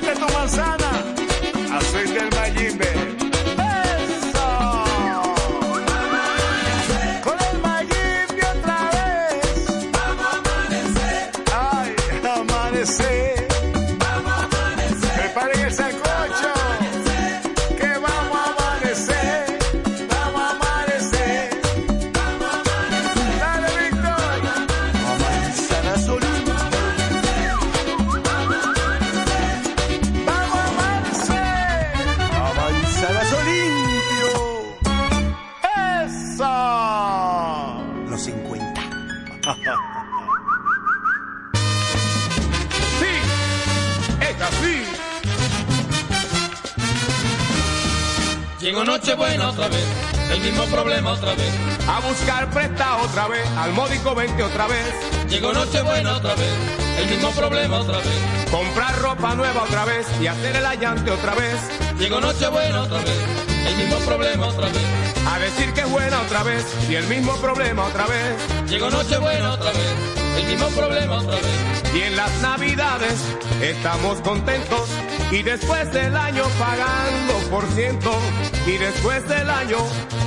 cómete tu manzana. Nochebuena otra vez, el mismo problema otra vez. A buscar presta otra vez, al módico 20 otra vez. Llegó Nochebuena otra vez, el mismo problema otra vez. Comprar ropa nueva otra vez y hacer el allante otra vez. Llegó Nochebuena otra vez, el mismo problema otra vez. A decir que es buena otra vez y el mismo problema otra vez. Llegó Nochebuena otra vez, el mismo problema otra vez. Y en las navidades estamos contentos y después del año pagando por ciento. Y después del año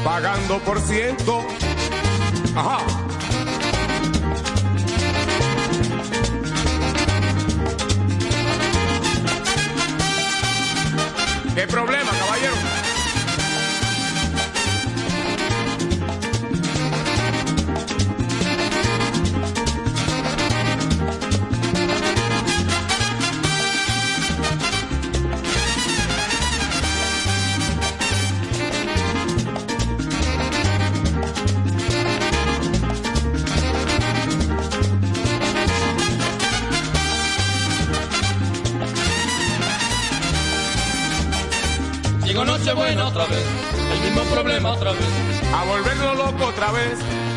pagando por ciento. Ajá. ¿Qué problema,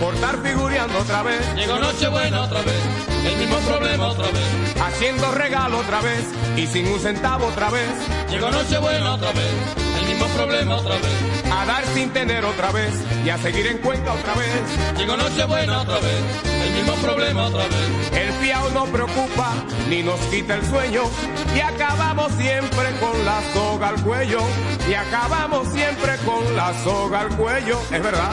por estar figureando otra vez. Llegó Nochebuena otra vez, el mismo problema otra vez. Haciendo regalo otra vez y sin un centavo otra vez. Llegó Nochebuena otra vez, el mismo problema otra vez. A dar sin tener otra vez y a seguir en cuenta otra vez. Llegó Nochebuena otra vez, el mismo problema otra vez. El fiao no preocupa ni nos quita el sueño y acabamos siempre con la soga al cuello. Y acabamos siempre con la soga al cuello, es verdad.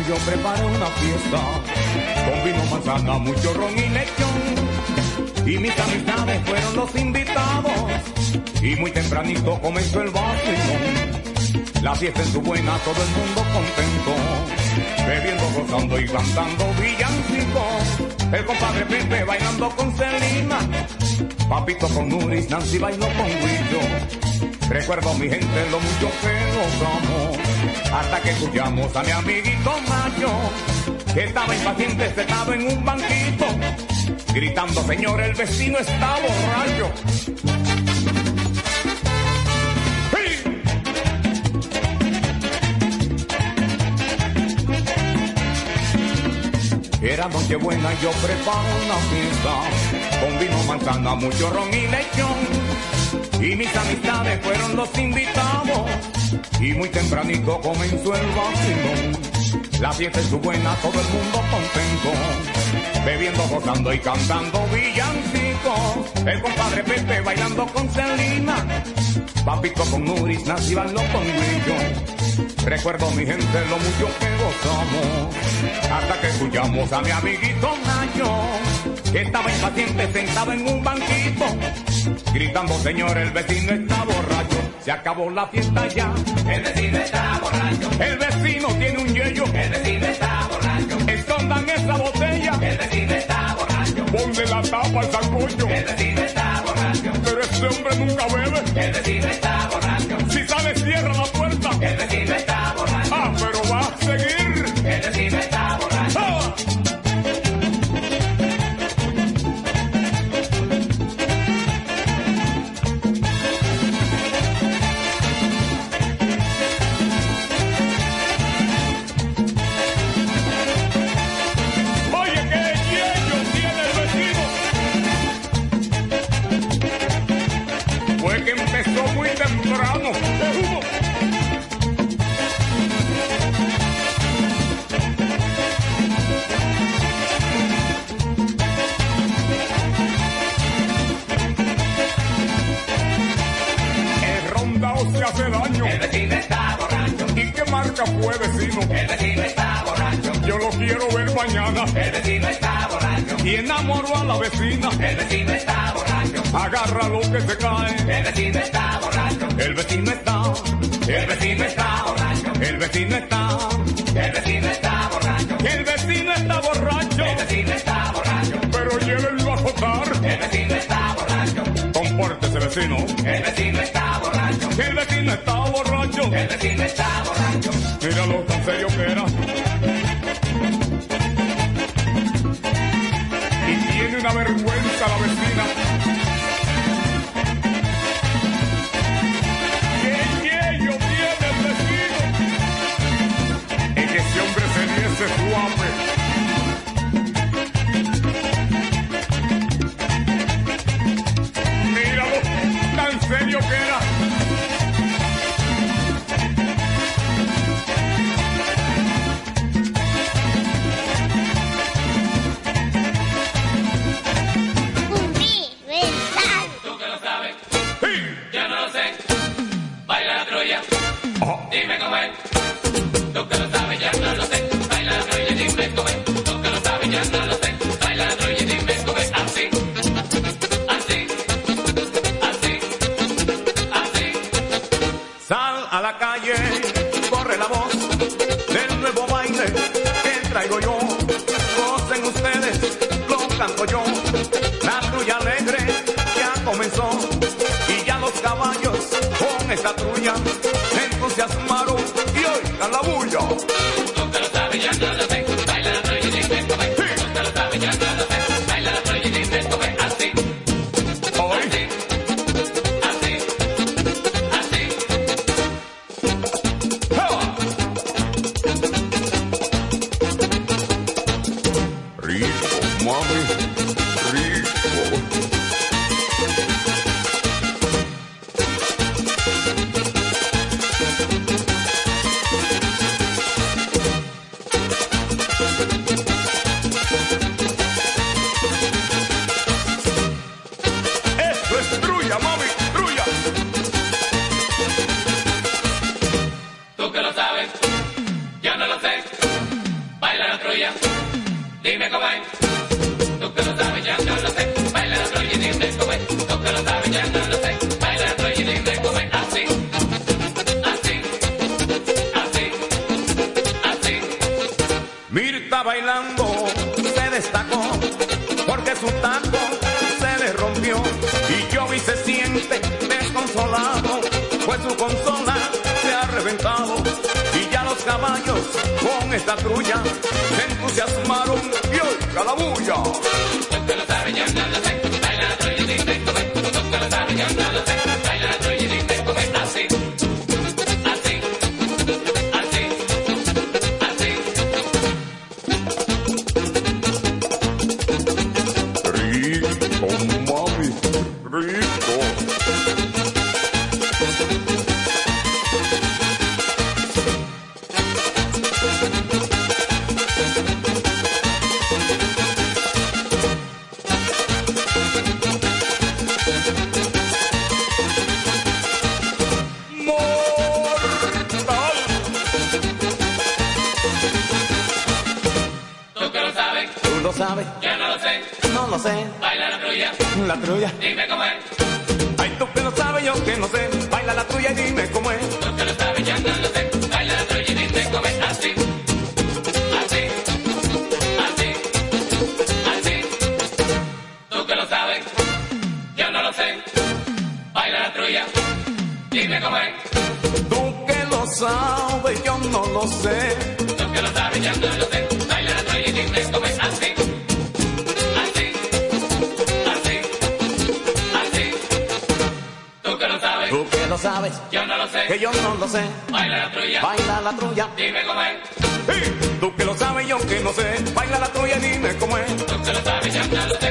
yo preparé una fiesta. Con vino, manzana, mucho ron y lechón. Y mis amistades fueron los invitados. Y muy tempranito comenzó el vacilón. La fiesta en su buena, todo el mundo contento. Bebiendo, gozando y cantando villancicos. El compadre Pepe bailando con Celina. Papito con Nuris, Nancy bailó con Guillo. Recuerdo a mi gente lo mucho que los amo hasta que escuchamos a mi amiguito Macho, que estaba impaciente sentado en un banquito, gritando, señor, el vecino está borracho. Era noche buena, yo preparo una fiesta, con vino, manzana, mucho ron y lechón, y mis amistades fueron los invitados y muy tempranito comenzó el vacilón. La fiesta estuvo buena, todo el mundo contento, bebiendo, gozando y cantando villancicos. El compadre Pepe bailando con Celina, Papito con Nuris, Nancy con Grillo. Recuerdo mi gente lo mucho que gozamos, hasta que escuchamos a mi amiguito Nacho, que estaba impaciente sentado en un banquito, gritando señor el vecino está borracho se acabó la fiesta ya. El vecino está borracho, el vecino tiene un yello, el vecino está borracho, escondan esa botella, el vecino está borracho, ponle la tapa al sacocho, el vecino está borracho, pero ese hombre nunca bebe, el vecino está borracho, si sale cierra la puerta. El tiempo caracteriza a esta persona. lo sé. Baila la trulla, La trulla. dime cómo es. Ay, tú que lo sabes, yo que no sé. Baila la tuya y dime cómo es. Tú que lo sabes, yo no lo sé. Baila la trulla y dime cómo es. Así, así, así, así. Tú que lo sabes, yo no lo sé. Baila la trulla, dime cómo es. Tú que lo sabes, yo no lo sé. Tú que lo sabes, yo no lo sé. Sabes, yo no lo sé. que yo no lo sé. Baila la trulla, Baila la trulla. dime cómo es. Sí, tú que lo sabes, yo que no sé. Baila la y dime cómo es. Tú que lo sabes, yo no lo sé.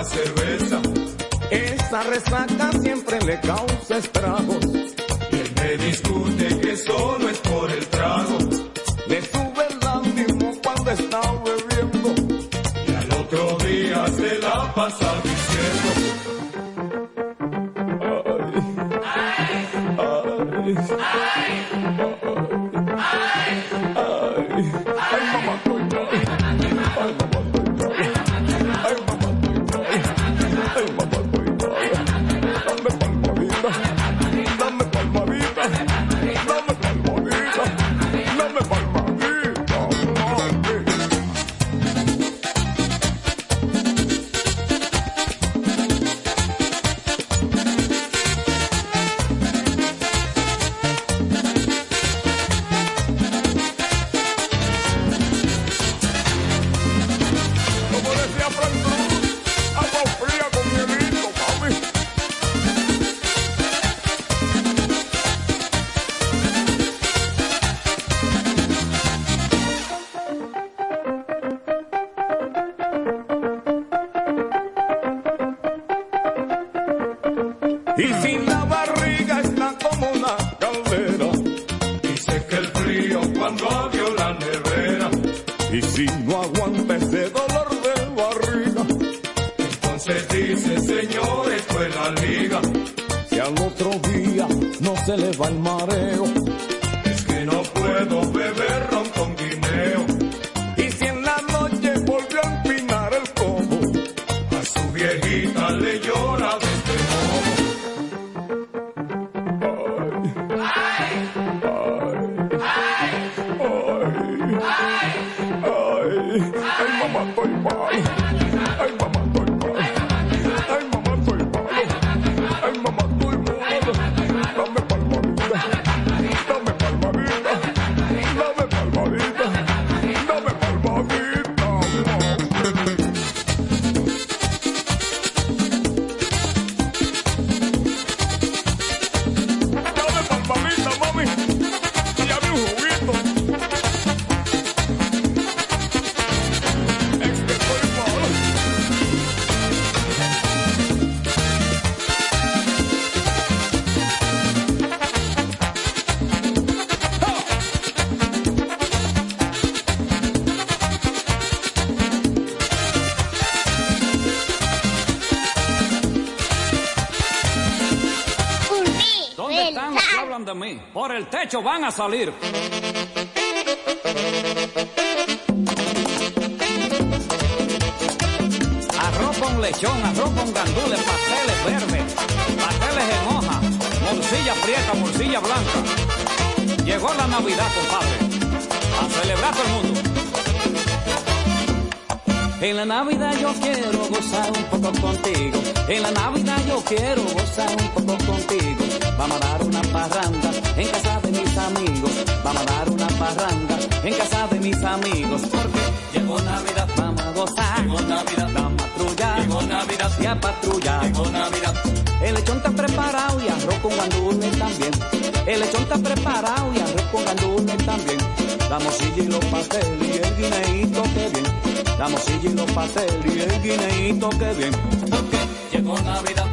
La cerveza. Esa resaca siempre le causa estragos. Y él me discute que eso no es por el trago. Le sube el ánimo cuando está bebiendo. Y al otro día se la pasa Van a salir. Arroz con lechón, arroz con gandules, pasteles verdes. pasteles en hoja, morcilla prieta, morcilla blanca. Llegó la Navidad, compadre, a celebrar todo el mundo. En la Navidad yo quiero gozar un poco contigo. En la Navidad yo quiero gozar un poco contigo. Vamos a dar una parranda en casa de mis amigos. Vamos a dar una parranda en casa de mis amigos. Porque llegó Navidad, vamos a gozar. Llegó Navidad, vamos a patrullar. Llegó Navidad, y a patrullar. Llegó Navidad. El lechón está preparado y arroz con gandules también. El lechón está preparado y arroz con gandules también. La morcilla y los pasteles y el guineíto que bien. La morcilla y los pasteles y el guineíto que bien. Porque llegó Navidad,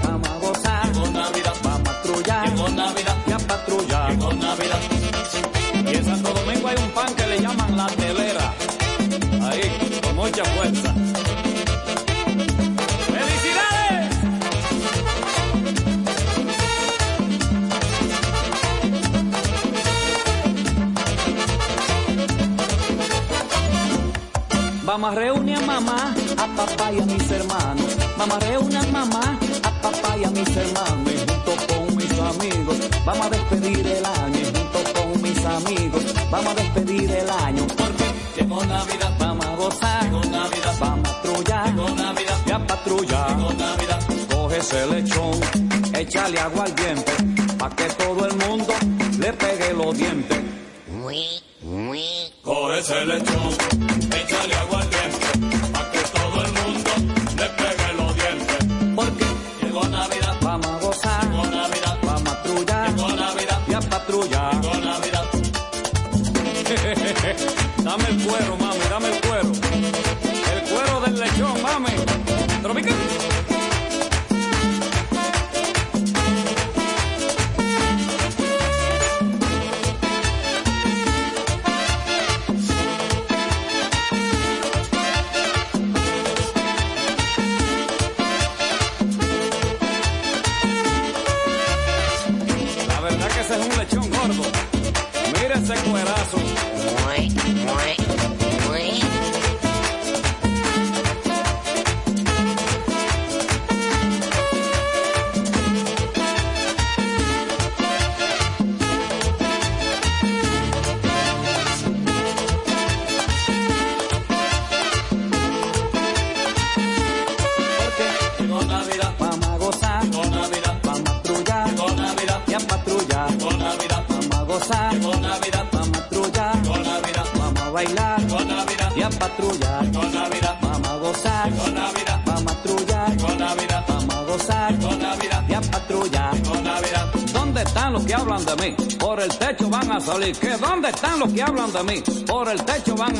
papá y a mis hermanos. Vamos a reunir a mamá, a papá y a mis hermanos. Y junto con mis amigos, vamos a despedir el año. Y junto con mis amigos, vamos a despedir el año. Porque llegó Navidad, vamos a gozar. Llegó Navidad, vamos a patrullar. Llegó Navidad, y a patrullar. Llegó Navidad, coge ese lechón, échale agua al diente, pa' que todo el mundo le pegue los dientes. Coge ese lechón, échale agua al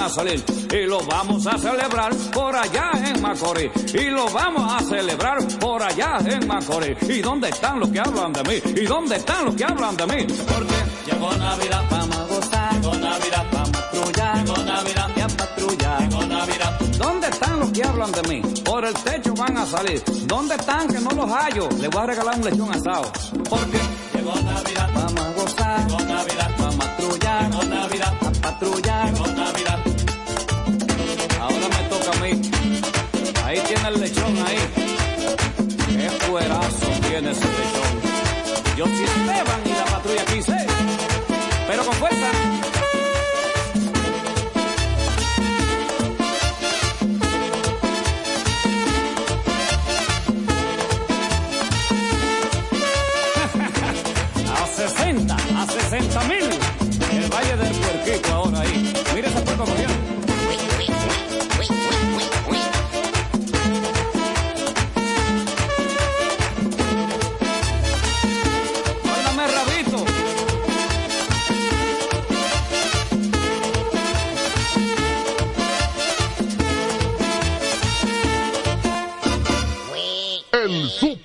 salir. Y lo vamos a celebrar por allá en Macorís. Y lo vamos a celebrar por allá en Macorís. ¿Y dónde están los que hablan de mí? ¿Y dónde están los que hablan de mí? Porque llegó Navidad, vamos a gozar. Llegó Navidad, vamos a patrullar. Llegó Navidad, y patrullar. Llegó Navidad. ¿Dónde están los que hablan de mí? Por el techo van a salir. ¿Dónde están que no los hallo? Les voy a regalar un lechón asado. Porque llegó Navidad, vamos a gozar. Llegó Navidad, vamos a patrullar. Llegó Navidad, a patrullar. Llegó Navidad. El lechón ahí. Qué cuerazo tiene ese lechón. Yo sí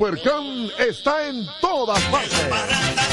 El Supercan está en todas partes.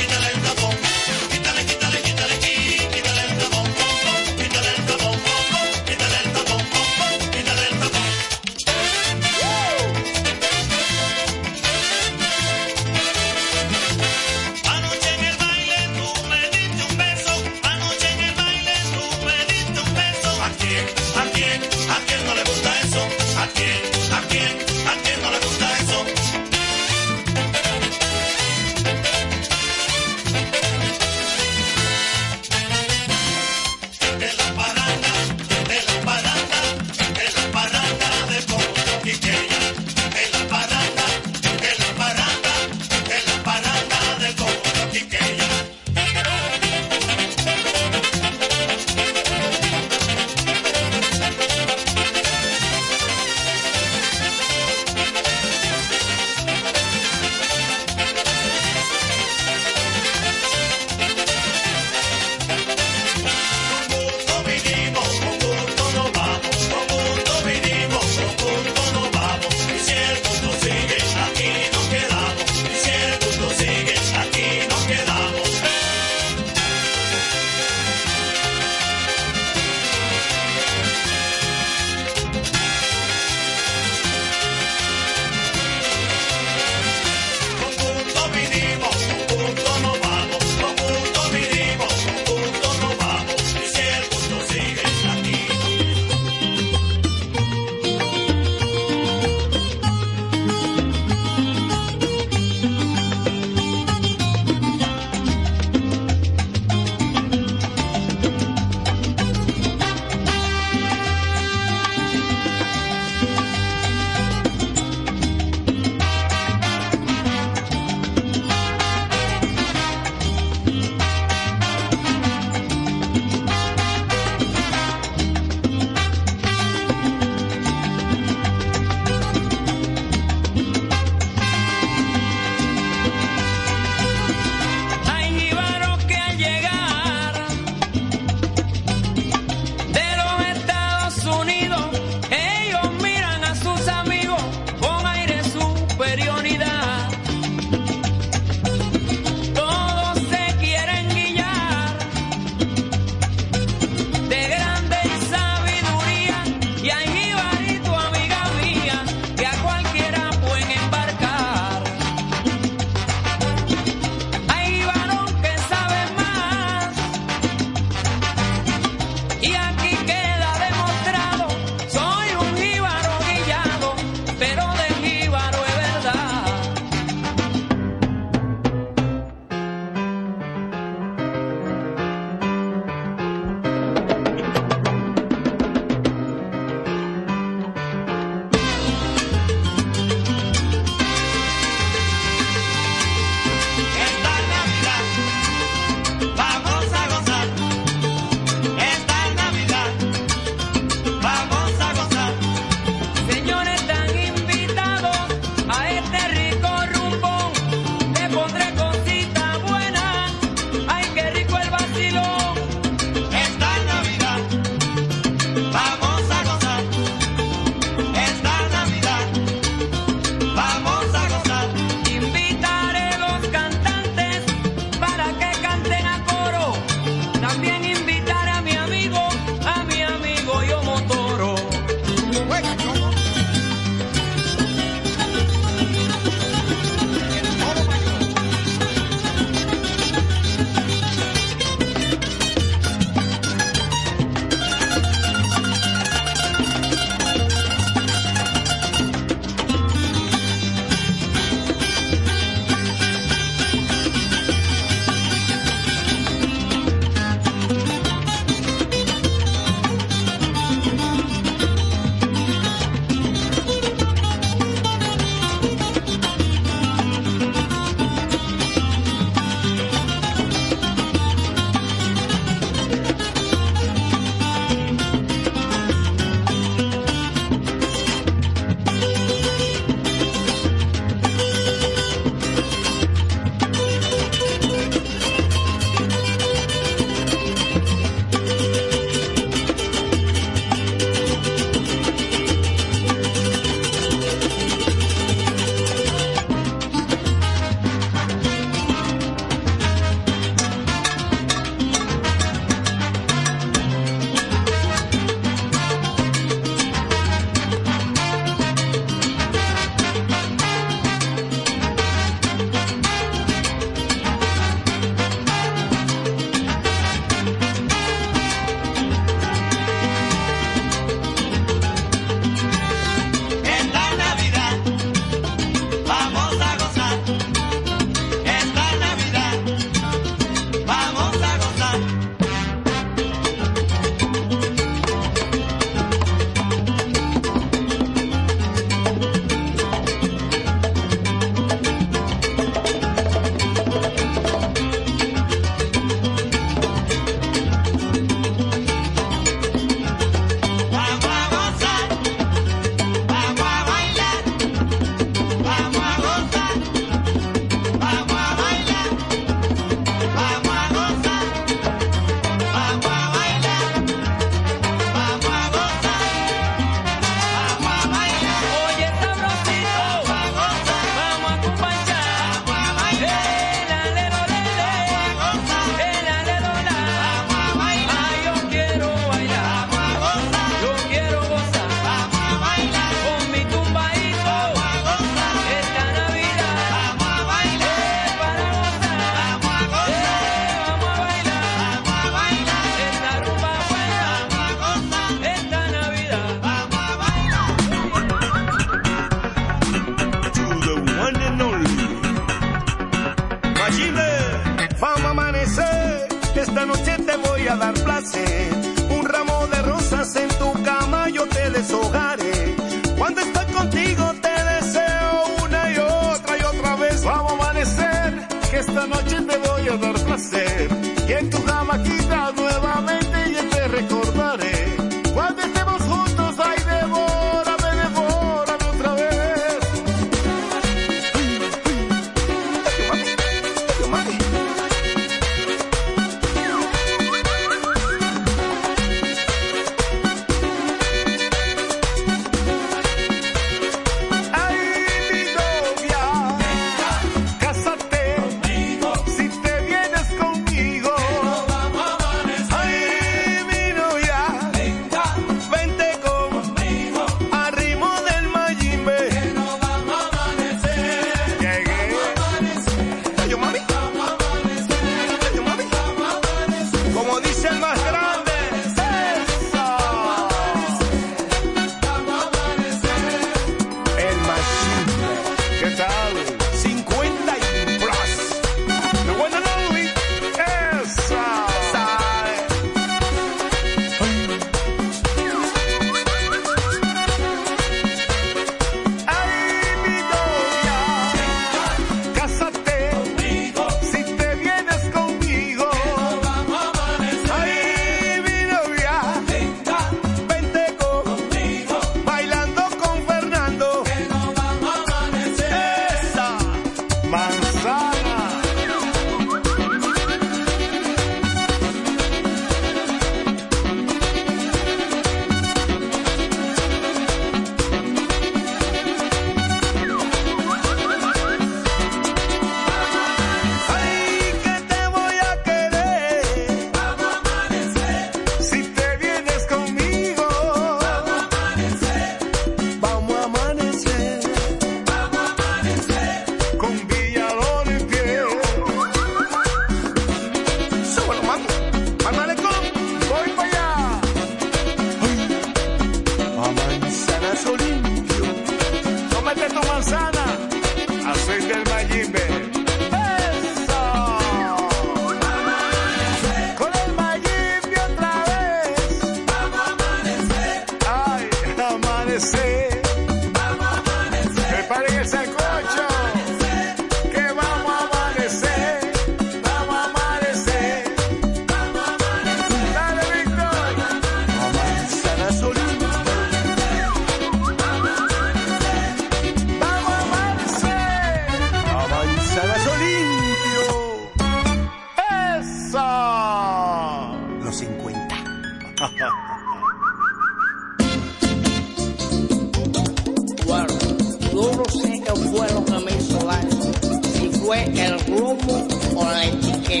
A.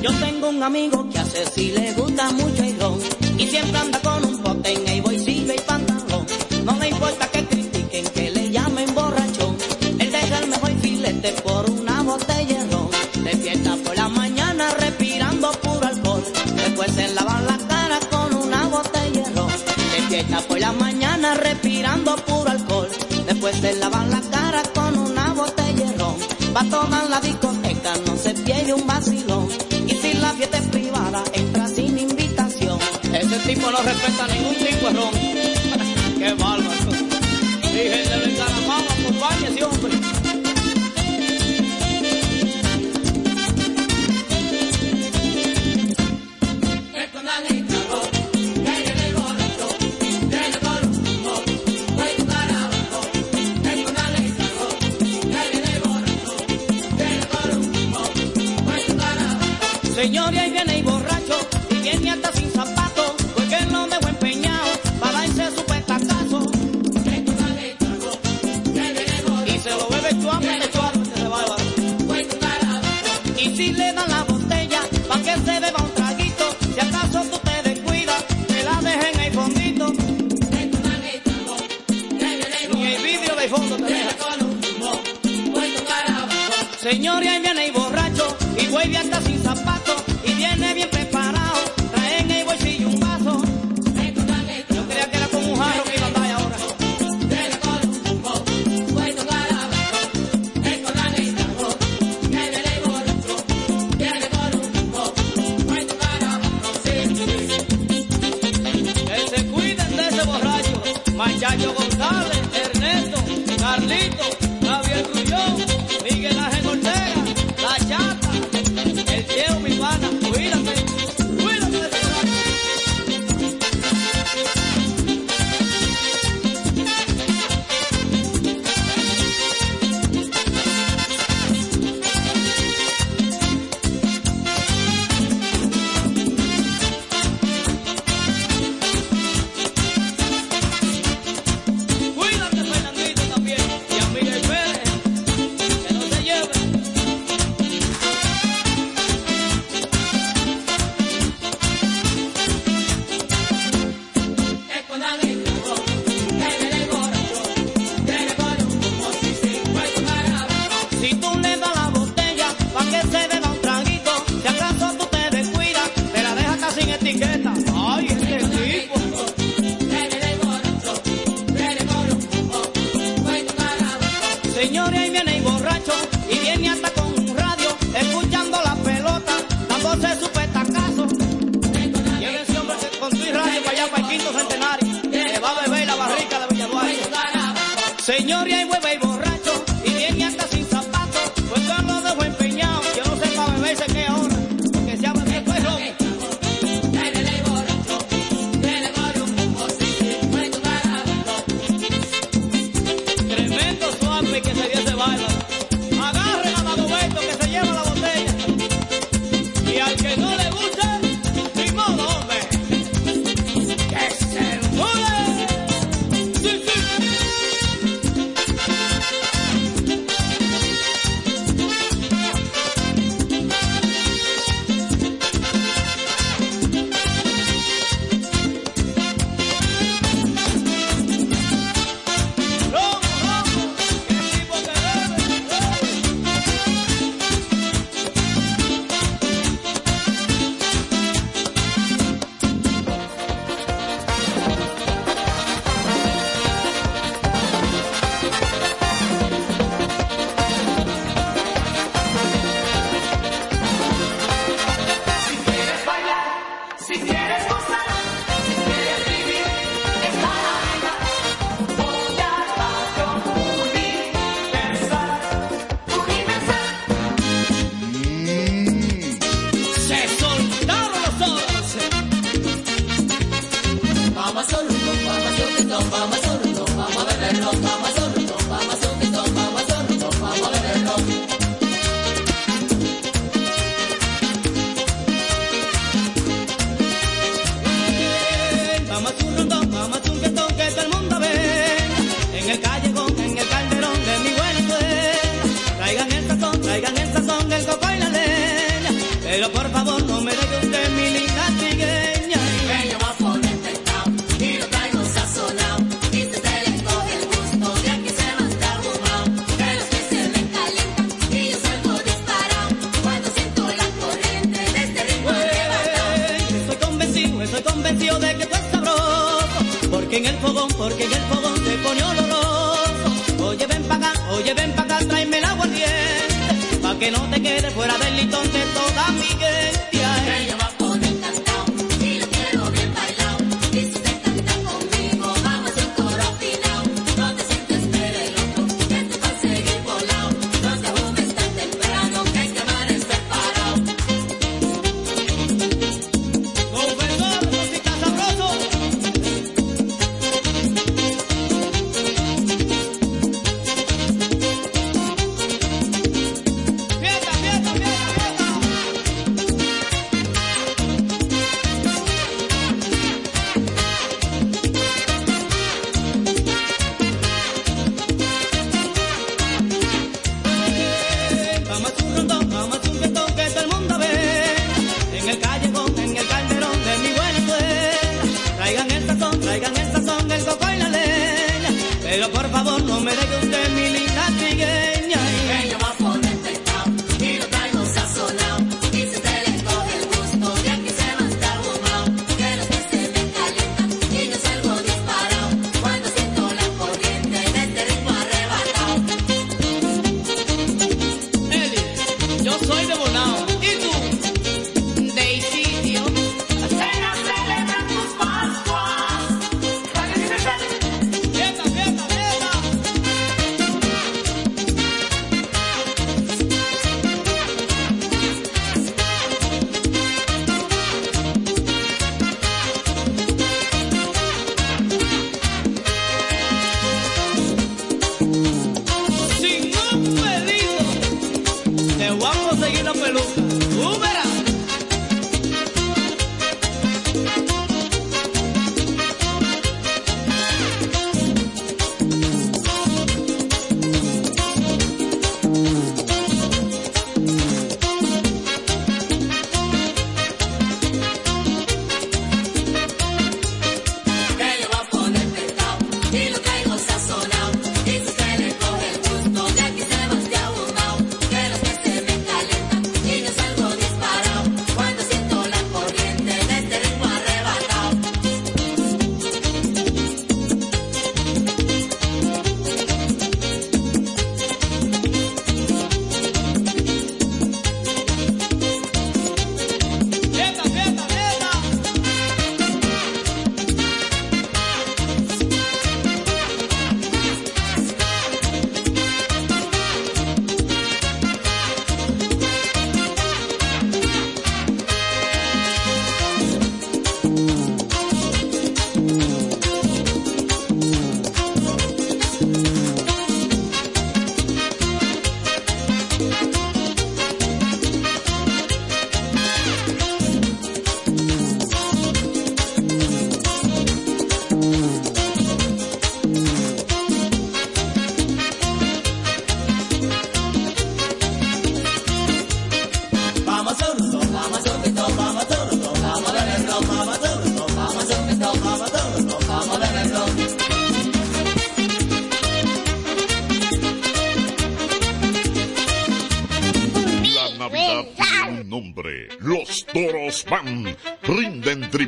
Yo tengo un amigo que hace silencio. discoteca no se pierde un vacilón. Y si la fiesta es privada, entra sin invitación. Ese tipo no respeta ningún tipo.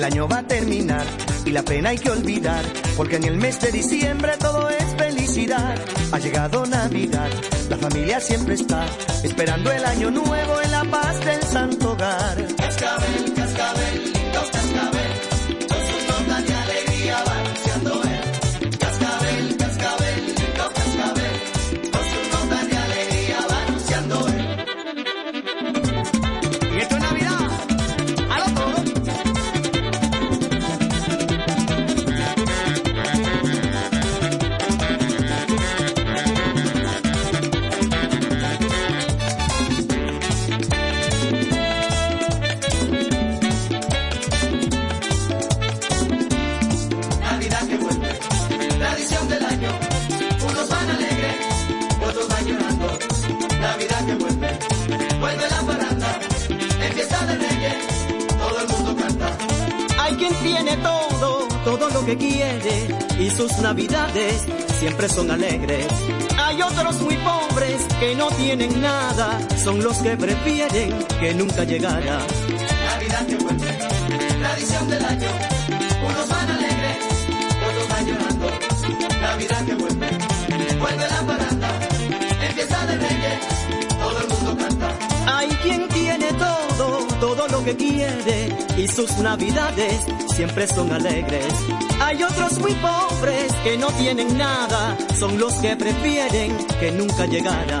el año va a terminar y la pena hay que olvidar, porque en el mes de diciembre todo es felicidad. Ha llegado Navidad, la familia siempre está esperando el año nuevo en la paz del santo hogar. Cascabel, cascabel. Son alegres. Hay otros muy pobres que no tienen nada, son los que prefieren que nunca llegara. Navidad que vuelve, tradición del año, unos van alegres, otros van llorando. Navidad que vuelve, vuelve la parranda, en fiesta de reyes, todo el mundo canta. Hay quien tiene todo, todo lo que quiere y sus navidades siempre son alegres. Hay otros muy pobres que no tienen nada, son los que prefieren que nunca llegara.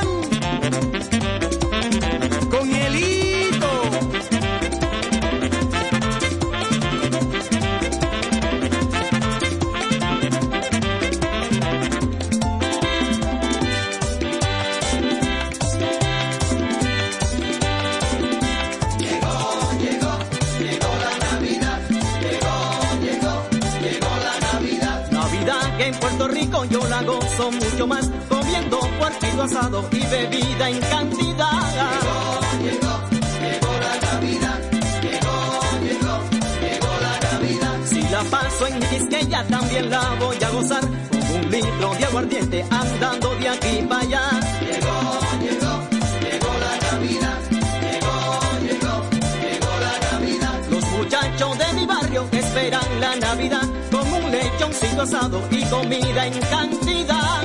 gozo mucho más, comiendo puerquito asado y bebida en cantidad. Llegó, llegó la Navidad. Llegó, llegó, llegó la Navidad. Si la paso en quisqueya también la voy a gozar, con un litro de aguardiente andando de aquí para allá. Llegó, llegó, llegó la Navidad. Llegó, llegó, llegó la Navidad. Los muchachos de mi barrio esperan la Navidad asado y comida en cantidad.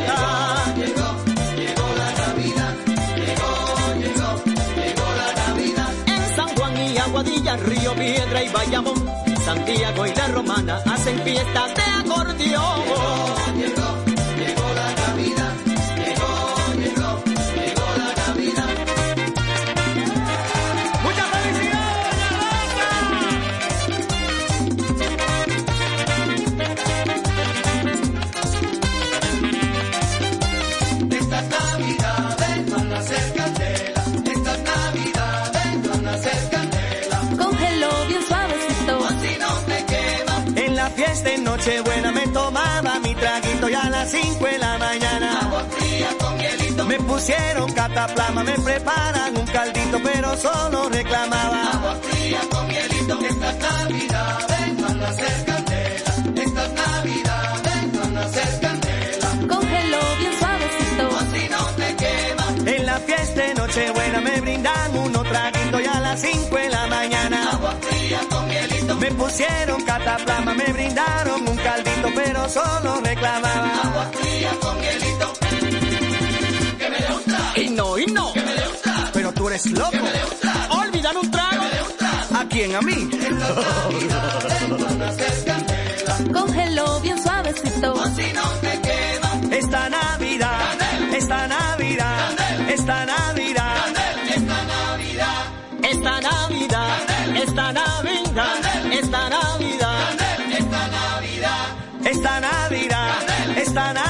Llegó, llegó la Navidad. Llegó, llegó, llegó la Navidad. En San Juan y Aguadilla, Río Piedra y Bayamón, Santiago y La Romana hacen fiestas de acordeón. Llegó, llegó Nochebuena me tomaba mi traguito y a las 5 de la mañana Agua fría con hielito. me pusieron cataplama, me preparan un caldito, pero solo reclamaba. Agua fría con hielito. Estas navidades van a ser candela. Estas navidades van a ser candela. Cógelo bien suavecito. Así no te quema. En la fiesta en Nochebuena me brindan uno traguito y a las 5 de la mañana Agua fría con pusieron cataplama, me brindaron un caldito, pero solo reclamaba. Agua fría con hielito. Que me trago. Y no, y no, Que me trago. pero tú eres loco. Que me trago. Olvidar un trago. Que me trago. ¿A quién? ¿A mí? Candela. Cógelo bien suavecito. Así no te quema. Esta Navidad, esta Navidad, esta Navidad, Esta Navidad. esta Navidad, esta Navidad, esta Navidad, Esta Navidad. esta Navidad, esta Navidad,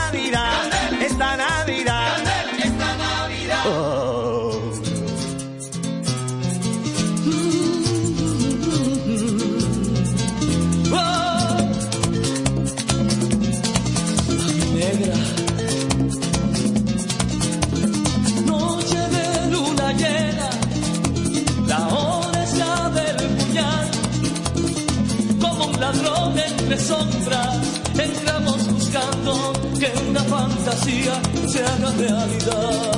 haga realidad.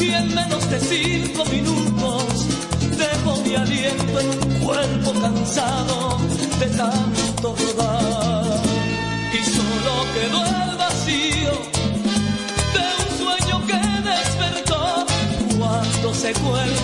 Y en menos de cinco minutos dejo mi aliento en un cuerpo cansado de tanto rodar. Y solo quedó el vacío de un sueño que despertó cuando secó el.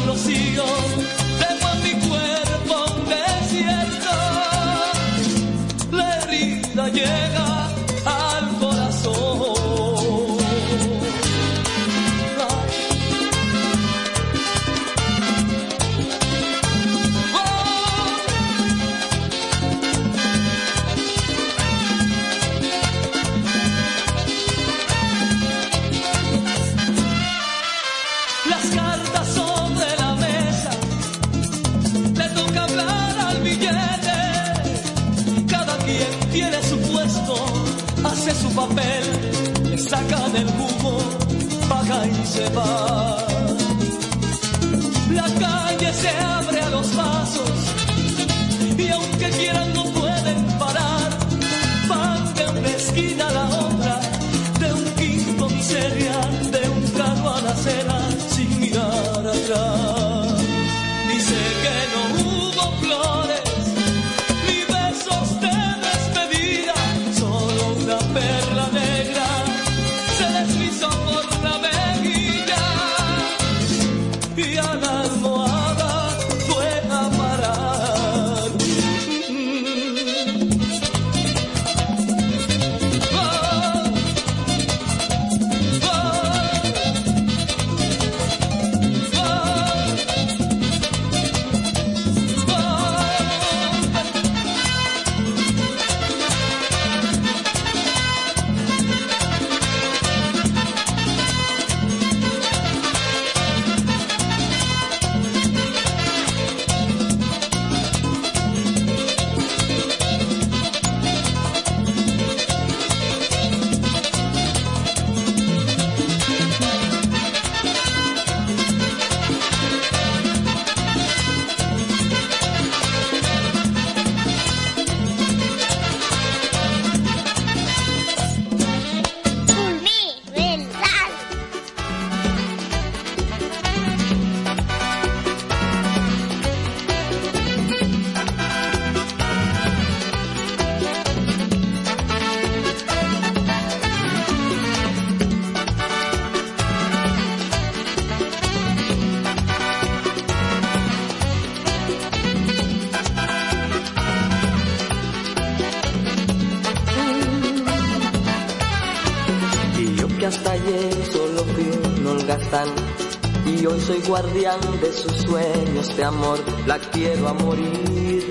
De sus sueños de amor, la quiero a morir.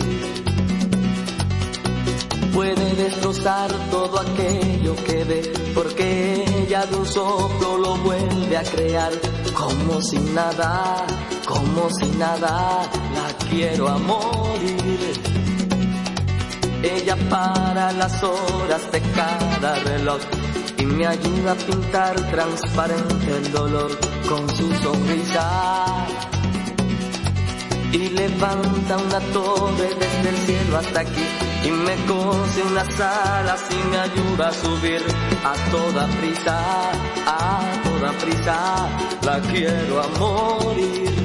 Puede destrozar todo aquello que ve, porque ella de un soplo lo vuelve a crear, como si nada, como si nada, la quiero a morir. Ella para las horas de cada reloj y me ayuda a pintar transparente el dolor con su sonrisa. Y levanta una torre desde el cielo hasta aquí y me cose unas alas y me ayuda a subir a toda prisa, a toda prisa. La quiero a morir.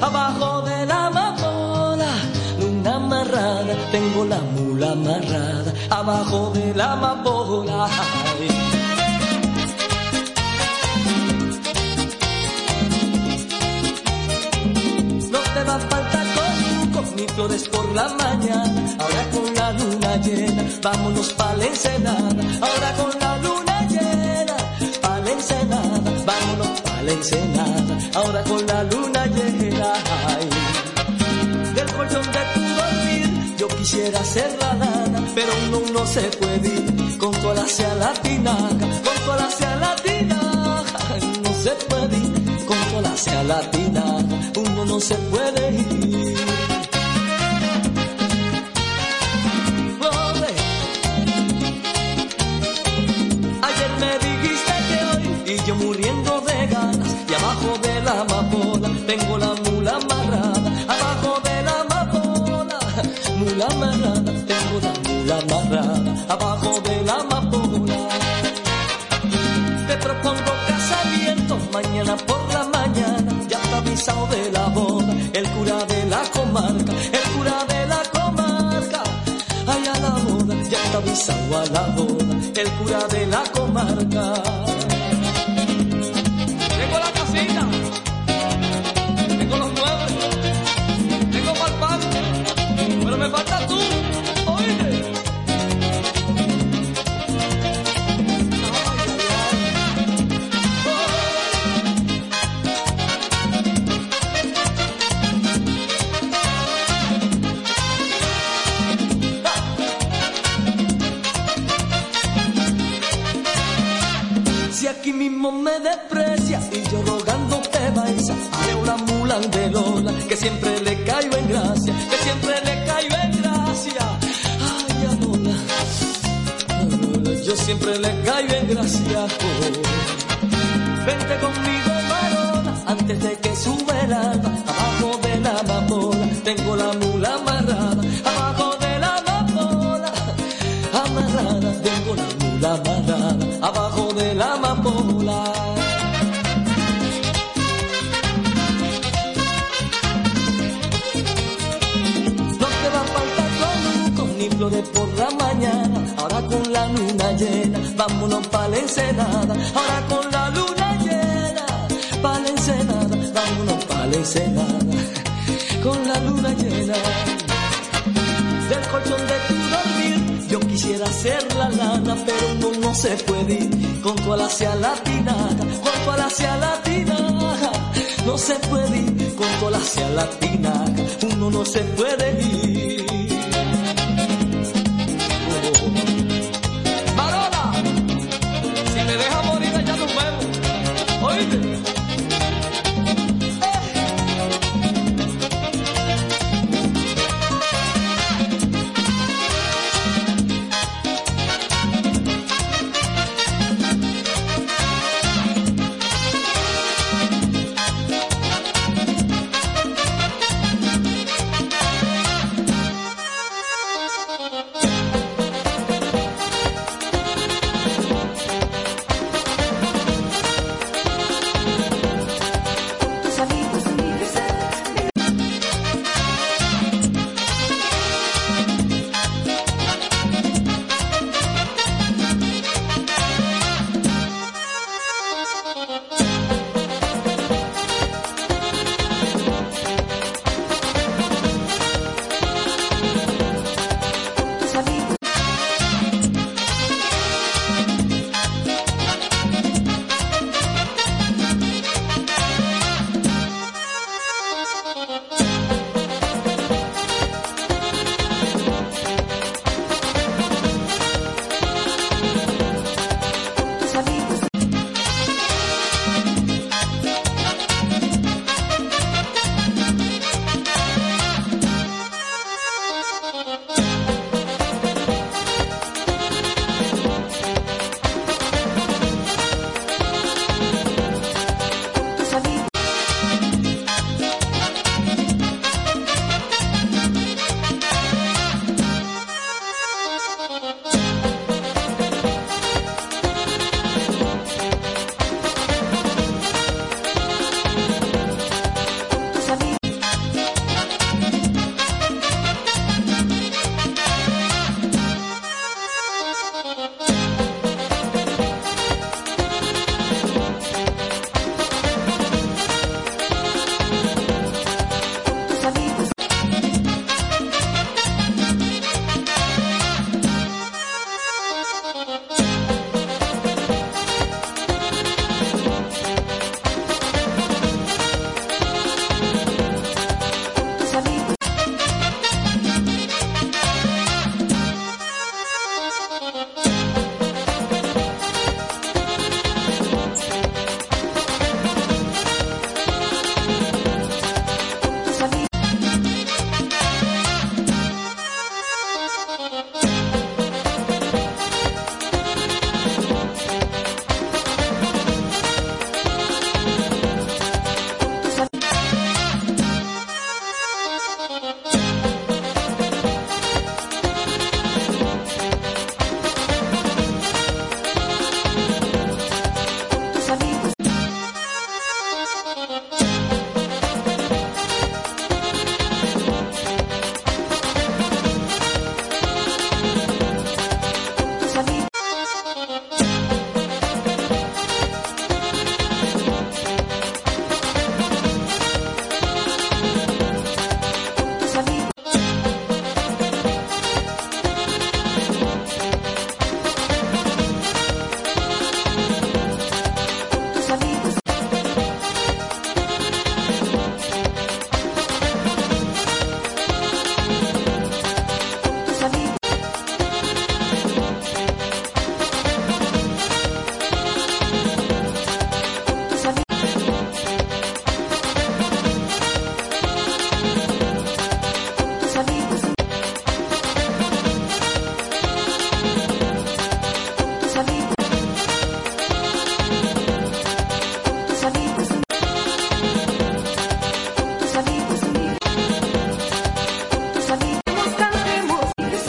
abajo de la amapola, luna amarrada, tengo la mula amarrada, abajo de la amapola. Ay. ni flores por la mañana, ahora con la luna llena, vámonos pa' la ensenada, ahora con no se puede ir. Con cola hacia la tinaja, con cola hacia la tinaja, no se puede ir. Con cola hacia la tinaja, uno no se puede ir. de la comarca. puede ir.